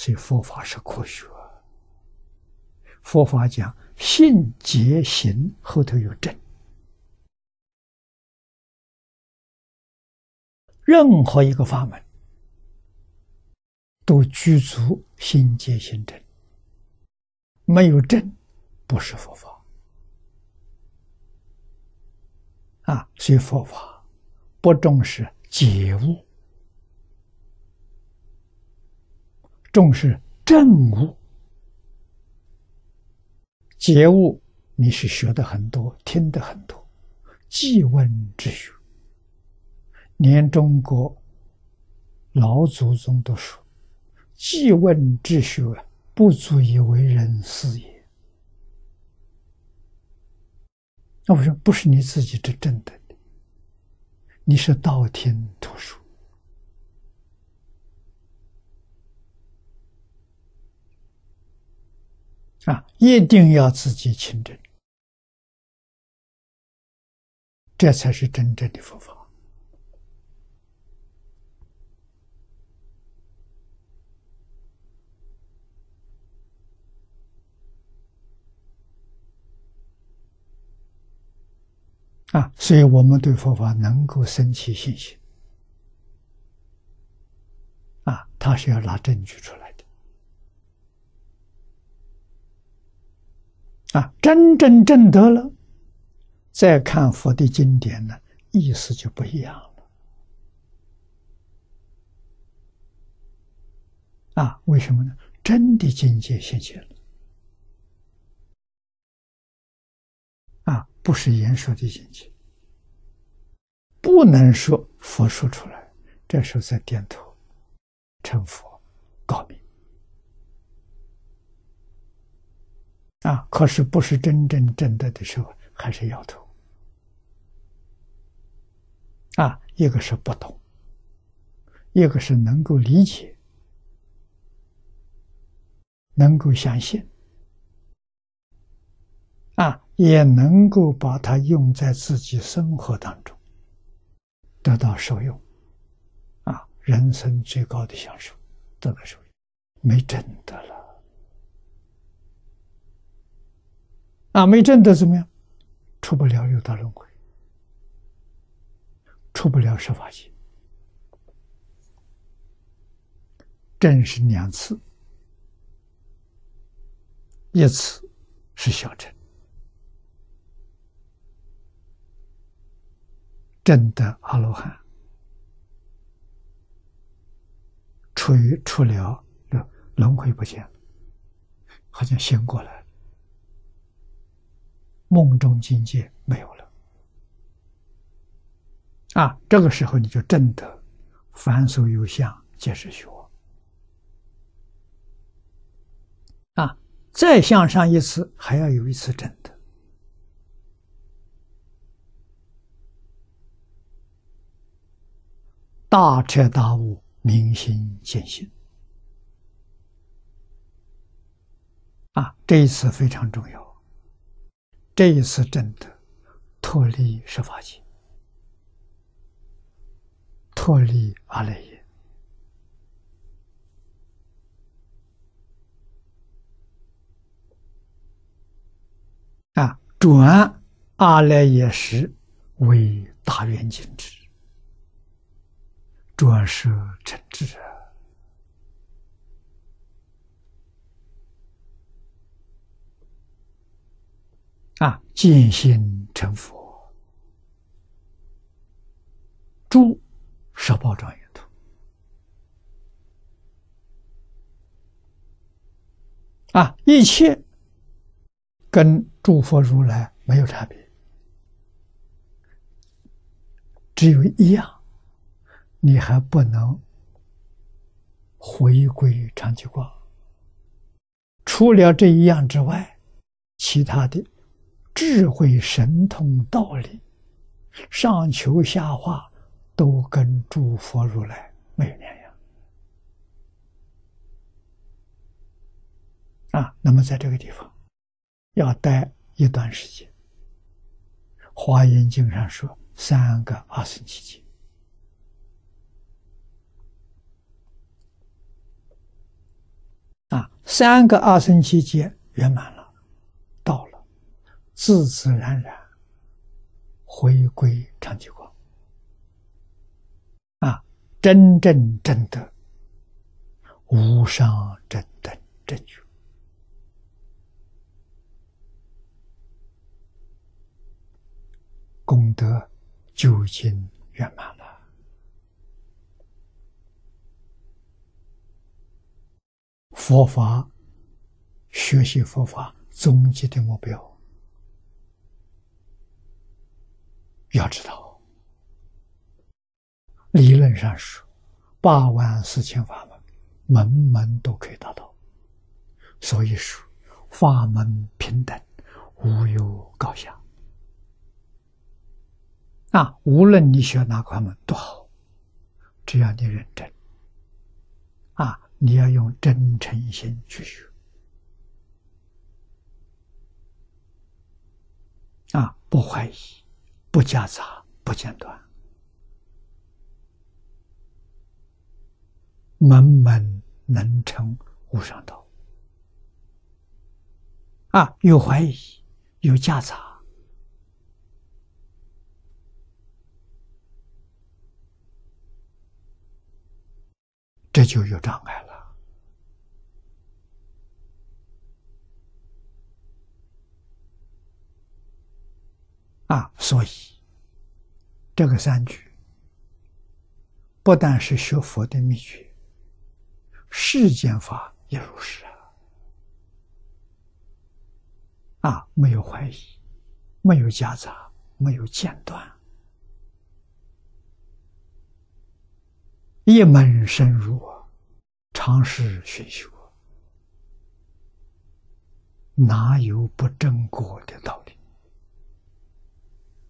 所以佛法是科学。佛法讲信结行，后头有证。任何一个法门都具足信结行证，没有证不是佛法。啊，所以佛法不重视觉悟，重视证悟。觉悟，你是学的很多，听的很多，记问之学。连中国老祖宗都说：“记问之学不足以为人师也。”那我说，不是你自己真正的，你是道听途说啊！一定要自己亲证，这才是真正的佛法。啊，所以我们对佛法能够生起信心，啊，他是要拿证据出来啊，真正证得了，再看佛的经典呢，意思就不一样了，啊，为什么呢？真的境界显现前了。不是言说的境界，不能说佛说出来，这时候再点头，成佛告明啊。可是不是真正正得的时候，还是摇头啊。一个是不懂，一个是能够理解，能够相信。啊，也能够把它用在自己生活当中，得到受用，啊，人生最高的享受，得到受用，没真的了，啊，没真的怎么样？出不了六道轮回，出不了十法界，正是两次，一次是小乘。真的阿罗汉，出于出了轮回不见了，好像醒过来了，梦中境界没有了。啊，这个时候你就真的凡所有相，皆是虚妄。啊，再向上一次，还要有一次真的。大彻大悟，明心见性啊！这一次非常重要。这一次真的脱离十法界，脱离阿赖耶啊，转阿赖耶识为大圆镜智。转舍成智见性成佛，诸十宝庄严土啊！一切跟诸佛如来没有差别，只有一样。你还不能回归常寂光，除了这一样之外，其他的智慧、神通、道理、上求下化，都跟诸佛如来没有两样。啊，那么在这个地方要待一段时间，《华严经》上说三个二十七节。三个二生期间圆满，了，自自然然回归常寂光，啊，真正正的无上正等正觉，功德究竟圆满了。佛法学习佛法终极的目标，要知道，理论上说，八万四千法门，门门都可以达到。所以说，法门平等，无有高下。啊，无论你学哪块门都好，只要你认真，啊。你要用真诚心去学啊，不怀疑，不夹杂，不间断，门门能成无上道。啊，有怀疑，有夹杂，这就有障碍了。啊，所以这个三句不但是学佛的秘诀，世间法也如是啊！啊，没有怀疑，没有夹杂，没有间断，一门深入，常识熏修，哪有不正果？